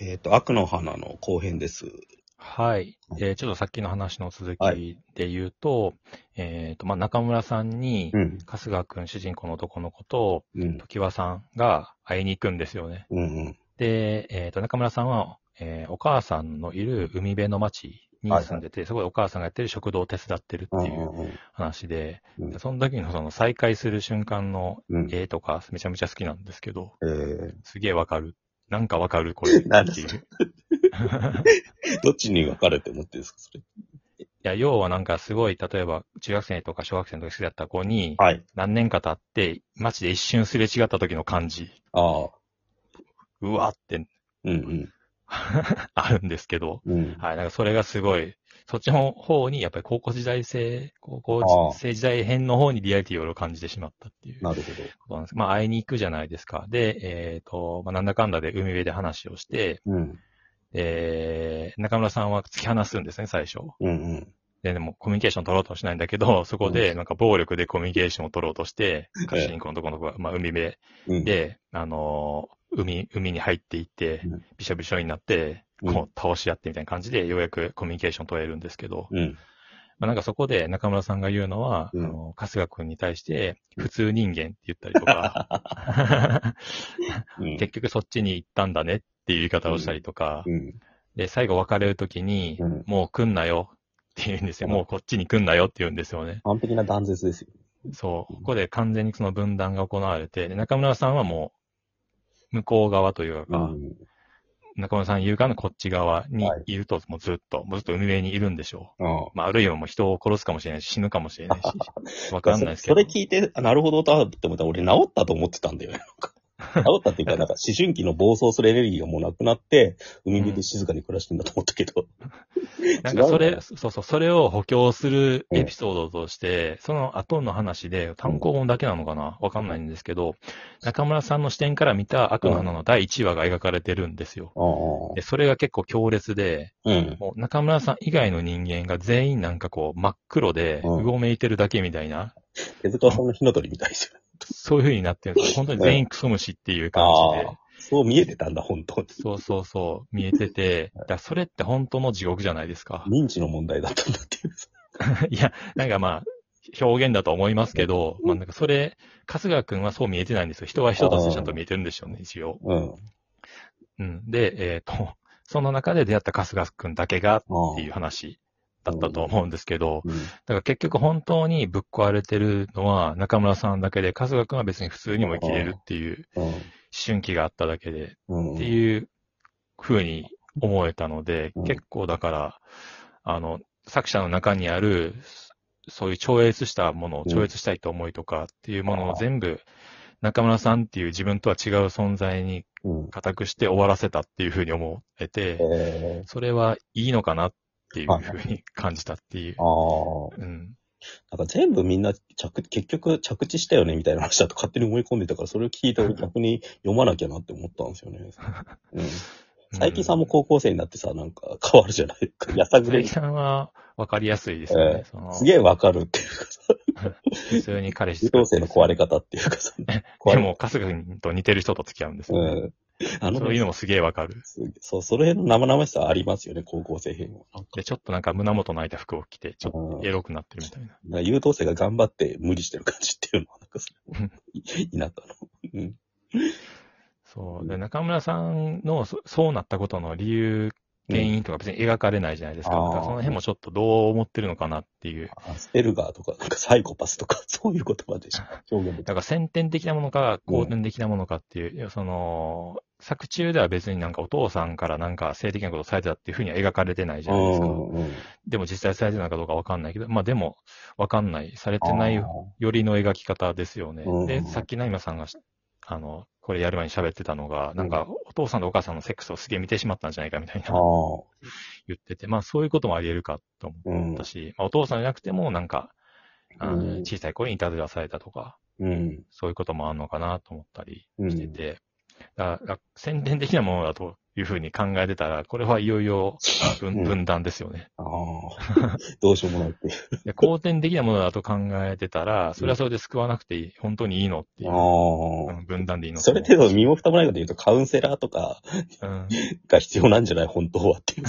えっ、と、悪の花の後編です。はい。はいえーちょっとさっきの話の続はきで言うと、えっ、と、まあ、中村さんに、うん。春日くん主人公の男の子と、うん。時和さんが会いに行くんですよね。うんうん。で、えっ、と、中村さんは、えーお母さんのいる海辺の町に住んでて、そこでお母さんがやってる食堂を手伝ってるってうんいううん話で、うんでその時のその再会する瞬間のうん。絵とかめちゃめちゃ好きなんですけど、えー、すげえわかる。なんかわかる？これなん どっちに分かれて思ってるんですか、それ。や、要はなんかすごい、例えば中学生とか小学生の時好きだった子に、はい。何年か経って、街で一瞬すれ違った時の感じ、ああ。うわってうん あるんですけど、うん。うん。はい、なんかそれがすごい、そっちの方に、やっぱり高校時代生、高校生時代編の方にリアリティを感じてしまったっていうこなるほど。となんです。まあ、会いに行くじゃないですか。で、えっ、と、まあ、なんだかんだで海辺で話をして、うん。えー、中村さんは突き放すんですね、最初。うんうん。で、でもコミュニケーション取ろうとはしないんだけど、そこでなんか暴力でコミュニケーションを取ろうとして、ええ主人公のとこの子が、まあ、海辺うん。、で、あのー海、海に入っていってうん、びしょびしょになって、うんこう倒し合ってみたいな感じで、ようやくコミュニケーション取れるんですけど、うん。まあ、なんかそこで中村さんが言うのは、うんあの、春日くんに対して、普通人間って言ったりとか、うん。結局そっちに行ったんだねっていう言い方をしたりとか、うん。で、最後別れるときに、うんもう来んなよって言うんですよ。うんもうこっちに来んなよって言うんですよね。完璧な断絶ですよ。そう。ここで完全にその分断が行われて、で中村さんはもう、向こう側というか、うん。中村さん言う側のこっち側にはいいると、もうずっと、もうずっと海辺にいるんでしょああう。まあ、あるいはもう人を殺すかもしれないし、死ぬかもしれないし、わかんないですけそど。れ聞いて、あなるほどとって思ったら、俺治ったと思ってたんだよね。なんか治ったっていうか、なんか思春期の暴走するエネルギーがもうなくなって、海辺で静かに暮らしてんだと思ったけど。なんかそれ、そうそう、それを補強するエピソードとして、その後の話で、単行本だけなのかな？わかんないんですけど、中村さんの視点から見た悪の花の第1話が描かれてるんですよ。ああで、それが結構強烈で、うん。もう中村さん以外の人間が全員なんかこう真っ黒で、うん。うごめいてるだけみたいな、手塚さんの火の鳥みたいですよね。そういう風になってるんですよ。本当に全員クソ虫っていう感じで。そう見えてたんだ、本当に。そうそうそう、見えてて、だからそれって本当の地獄じゃないですか。認知の問題だったんだっていう。いや、なんかまあ、表現だと思いますけど、まあなんかそれ、春日くんはそう見えてないんですよ。人は人としてちゃんと見えてるんでしょうね、一応。うん。うん。で、えっ、と、その中で出会った春日くんだけがあっていう話だったと思うんですけど、うん。だから結局本当にぶっ壊れてるのは中村さんだけで、春日くんは別に普通にも生きれるっていう思春期があっただけで、うん。っていう風に思えたので、うん。結構だから、あの、作者の中にある、そういう超越したものを、うん。超越したいと思いとかっていうものを全部、中村さんっていう自分とは違う存在にうん。固くして終わらせたっていう風に思えて、えそれはいいのかなっていう風に感じたっていうー、。ああ。うん。なんか全部みんな着、結局着地したよねみたいな話だと勝手に思い込んでたから、それを聞いて俺逆に読まなきゃなって思ったんですよね。うん。佐伯さんも高校生になってさ、なんか変わるじゃないですか。やさぐれに佐伯。さんは分かりやすいですよね。えそのすげえわかるっていうかさ、普通に彼氏優等生の壊れ方っていうかさ、でも、春日君と似てる人と付き合うんですよね。うん。あのそういうのもすげえわかる。そう、その辺の生々しさありますよね、高校生編は。なんかで、ちょっとなんか胸元の開いた服を着て、ちょっとエロくなってるみたいな。な優等生が頑張って無理してる感じっていうのは、なんかそれいいいなったの。うん。そう。で、中村さんのそそうなったことの理由、原因とか別に描かれないじゃないですか。あーだからその辺もちょっとどう思ってるのかなっていう。アスペルガーとか、なんかサイコパスとか、そういう言葉でしか表現だから先天的なものか、後天的なものかっていう、いやその、作中では別になんかお父さんからなんか性的なことをされてたっていうふうには描かれてないじゃないですか。でも実際されてないかどうかわかんないけど、まあでも、わかんない。されてないよりの描き方ですよね。うんで、さっきナイマさんがし、あの、これやる前に喋ってたのが、なんか、お父さんとお母さんのセックスをすげえ見てしまったんじゃないかみたいな。言ってて、まあそういうこともあり得るかと思ったし、まあお父さんじゃなくてもなんか、あのうん小さい子にいたずらされたとか、うん。そういうこともあるのかなと思ったりうんしてて、だから先天的なものだと、いうふうに考えてたら、これはいよいよ分うん分断ですよね。ああ。どうしようもないっていう。後天的なものだと考えてたら、それはそれで救わなくていい、本当にいいのっていう、あうん分断でいいのあ。それ程度身も蓋もないこと言うと、カウンセラーとかうん が必要なんじゃない？本当はっていう。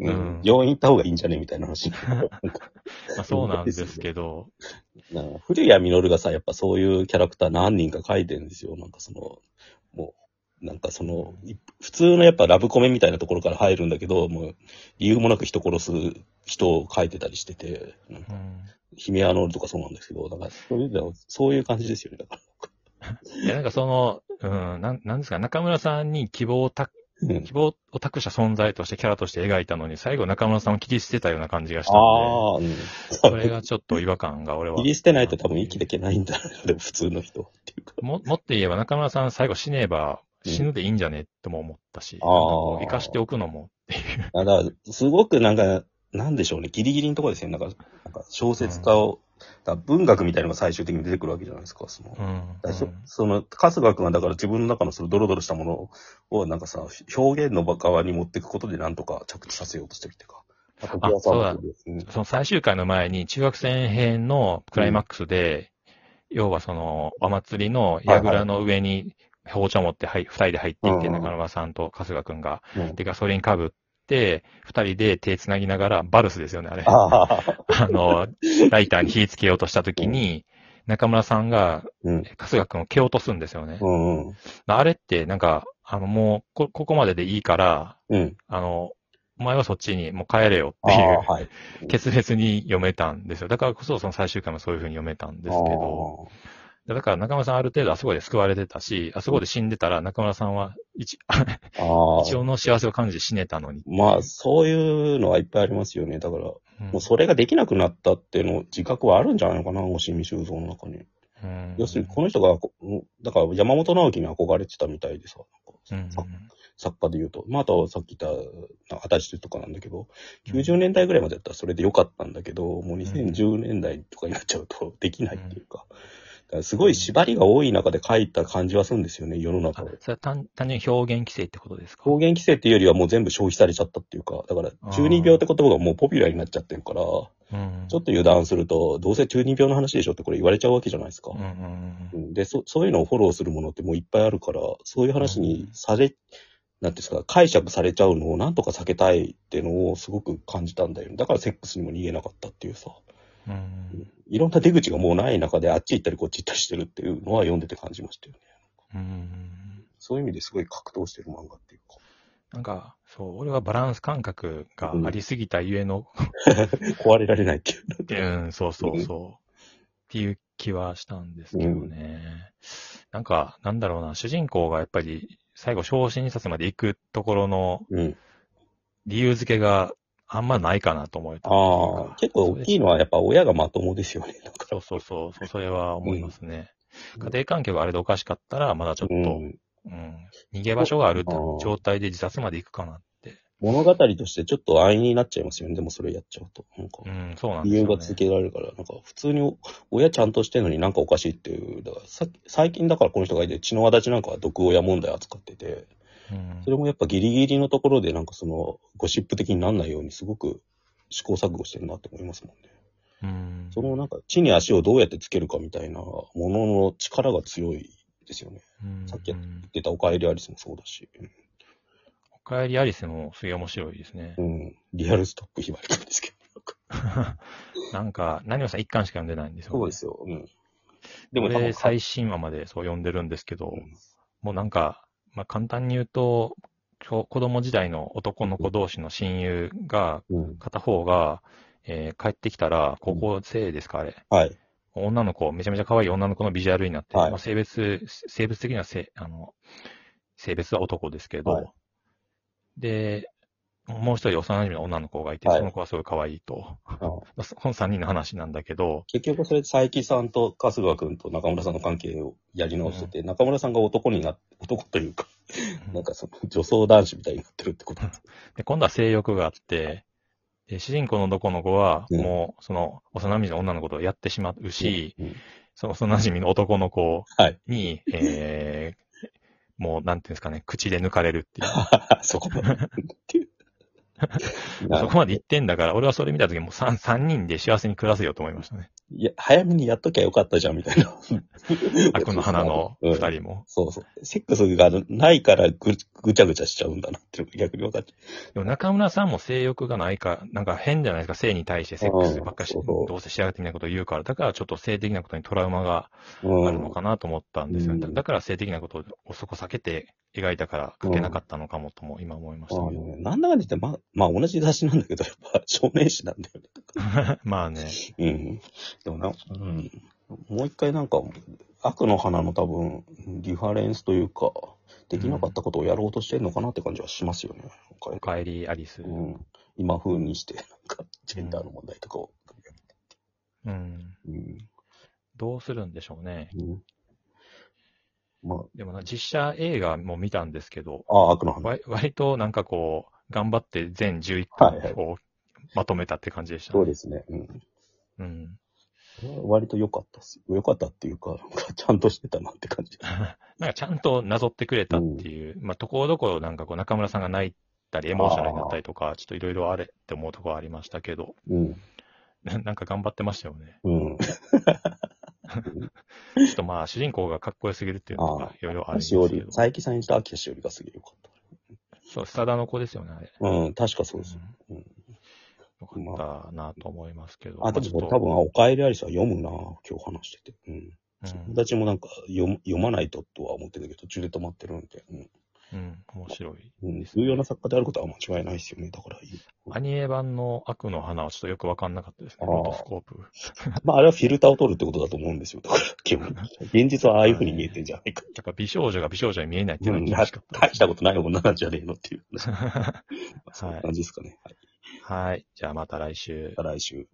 う うんん。病院行った方がいいんじゃね？みたいな話。まあそうなんですけど、なんか古谷実がさ、やっぱそういうキャラクター何人か書いてるんですよ。なんかその、もう、なんかその、い普通のやっぱラブコメみたいなところから入るんだけど、もう理由もなく人殺す人を書いてたりしてて、なんかうんヒメアノールとかそうなんですけど、だからそういうそういう感じですよね。だから いやなんかその、うん、なんなんですか、中村さんに希望をたうん希望を託した存在としてキャラとして描いたのに、最後中村さんを切り捨てたような感じがしたんああ、うん。で、それがちょっと違和感が俺は。切り捨てないと多分生きていけないんだろうね。でも普通の人っていうか。も、もっと言えば中村さん最後死ねば死ぬでいいんじゃねとも思ったし、あーなんかこう生かしておくのもっていう。あだから、すごくなんか、なんでしょうね、ギリギリのところですよね。なんか、なんか小説家を、だから文学みたいなのが最終的に出てくるわけじゃないですか。その、うん。だからそその、春日君はだから自分の中のそのドロドロしたものを、なんかさ、表現の側に持っていくことでなんとか着地させようとしてるっていうか。あそうだうんその最終回の前に中学生編のクライマックスで、要はそのお祭りの櫓の上に包丁持ってはい二人で入っていって、うん中村さんと春日くんが、うんでガソリンかぶって、二人で手繋ぎながら、バルスですよね、あれ。あの、ライターに火つけようとしたときに、中村さんがうん。春日くんを蹴落とすんですよね。うんうん。あれってなんか、あのもうこ、ここまででいいから、うん。あの、お前はそっちにもう帰れよあっていうあ、はい。決別に読めたんですよ。だからこそその最終回もそういう風に読めたんですけど、だから中村さんある程度あそこで救われてたし、あそこで死んでたら中村さんは一。一応の幸せを感じて死ねたのに。まあ、そういうのはいっぱいありますよね。だから、もうんうそれができなくなったっていうの自覚はあるんじゃないのかな、押見修造の中に。うん要するに、この人がこ、だから山本直樹に憧れてたみたいでさ、なんかうん作家で言うと。まあ、あとはさっき言った、あたしとかなんだけど、90年代ぐらいまでだったらそれでよかったんだけど、もう2010年代とかになっちゃうとできないっていうか、すごい縛りが多い中で書いた感じはするんですよね、世の中で。あそれは単単純に表現規制ってことですか？表現規制っていうよりはもう全部消費されちゃったっていうか、だから中二病って言葉がもうポピュラーになっちゃってるから、うんちょっと油断すると、どうせ中二病の話でしょってこれ言われちゃうわけじゃないですか。で、そ、そういうのをフォローするものってもういっぱいあるから、そういう話にされ、なんていうんですか、解釈されちゃうのをなんとか避けたいっていうのをすごく感じたんだよね。だからセックスにも逃げなかったっていうさ、うん。いろん。な出口がもうない中であっち行ったりこっち行ったりしてるっていうのは読ん。でて感じましたよね。うん。そういう意味ですごい格闘してる漫画っていうか。なん。か、そう、俺はバランス感覚がありすぎたゆえの、壊れられないっていう。うん、そうそうそう。っていう気はしたん。ですけどね。なん。か、なん。だろうな、主人公がやっぱり最後昇進冊まで行くところの。理由付けがあんまないかなと思えた。ああ、結構大きいのはやっぱ親がまともですよね。そうそうそうそれは思いますね。家庭環境があれでおかしかったら、まだちょっと、ううんん。逃げ場所がある状態で自殺まで行くかなって。物語としてちょっと安易になっちゃいますよね。でもそれやっちゃうと。なんかう、ん、そうなんですよ、ね。理由が続けられるから、なんか普通に親ちゃんとしてるのになんかおかしいっていう。だからさ最近だからこの人がいて、血の輪立ちなんかは毒親問題扱ってて、うんそれもやっぱギリギリのところでなんかそのゴシップ的になんないようにすごく試行錯誤してるなって思いますもんね。うん。そのなんか地に足をどうやってつけるかみたいなものの力が強いですよね。うんさっきやっうん出たおかえりアリスもそうだし。おかえりアリスもすげえ面白いですねう。ん。リアルストップひばりくんですけど。なんか、何をさん一巻しか読んでないんですよ、ね。そうですよ。うん。ででも、最新話までそう読んでるんですけど、うんもうなんか、まあ、簡単に言うと、子子供時代の男の子同士の親友が、うん。片方が、えー帰ってきたら、高校生ですか、あれ。はい。女の子、めちゃめちゃ可愛い女の子のビジュアルになって、はいまあ、性別、性別的にはせあの、性別は男ですけど、はいで、もう一人幼馴染の女の子がいて、はいその子はすごい可愛いと。この三人の話なんだけど、結局それ、佐伯さんと春日くんと中村さんの関係をやり直してて、中村さんが男になっ 男というか、なんかその女装男子みたいになってるってことです。で今度は性欲があって、で主人公の男の子は、うんもう、その、幼馴染の女の子とやってしまうし、うんその幼馴染の男の子はい。に、えー、もう、なんていうんですかね、口で抜かれるっていう。そこまで。っていう。そこまで言ってんだから、俺はそれ見たときもう3、人で幸せに暮らせよと思いましたね。いや、早めにやっときゃよかったじゃん、みたいな。悪の花の うん二人も。そうそう。セックスがないからぐぐちゃぐちゃしちゃうんだなっていうのが逆に分かっちゃでも中村さんも性欲がないか、なんか変じゃないですか、性に対してセックスばっかし、うんそうそうどうせ仕上が的なことを言うから、だからちょっと性的なことにトラウマがう。うん。あるのかなと思ったんですよね。うんだから性的なことをそこ避けて描いたから書けなかったのかもとも今思いましたけど。あのなんだかんだ言って、まあ、まあ同じ雑誌なんだけど、やっぱ少年誌なんだよね。まあね。うん。でもな、うん。もう一回なんか、悪の花の多分、リファレンスというか、できなかったことをやろうとしてるのかなって感じはしますよね。おかえりアリス。うん。今風にして、なんか、ジェンダーの問題とかを。うん。うん。どうするんでしょうね。うん。までもな、実写映画も見たんですけど、あ、ああ、悪の花。わ割となんかこう、頑張って全11はいはい巻をまとめたって感じでした、そうですね。うん。うん。割と良かったっす。良かったっていうか、ちゃんとしてたなって感じ。なんかちゃんとなぞってくれたっていう、まあ、ところどころなんかこう中村さんが泣いたり、エモーショナルになったりとか、ちょっといろいろあれって思うところありましたけど、うん。ななんか頑張ってましたよね。うん。ちょっとまあ、主人公がかっこよすぎるっていうのあがいろいろあるんです。佐伯さんにした秋田しおりがすげえ良かっそう、スタダの子ですよね、あれ。た。うん、確かそうです。うん。よかったなと思いますけど。あ、でもこれまあ多分、あおかえりアリスは読むな今日話してて。うん。ちょっと友達もなんか読む読まないととは思ってたけど、途中で止まってるんで。うん。うん、うん、面白い。うん、重要な作家であることは間違いないですよね。だからいい。アニメ版の悪の花はちょっとよくわかんなかったですね、ロトスコープ。まあ、あれはフィルターを取るってことだと思うんですよ。だから、基本。現実はああいう風に見えてんじゃないか。やっぱ美少女が美少女に見えないっていううん、のが厳しかったです。大したことない女なんじゃねえのっていう。はそういう感じですかね。はい。い。はい。じゃあまた来週。また来週。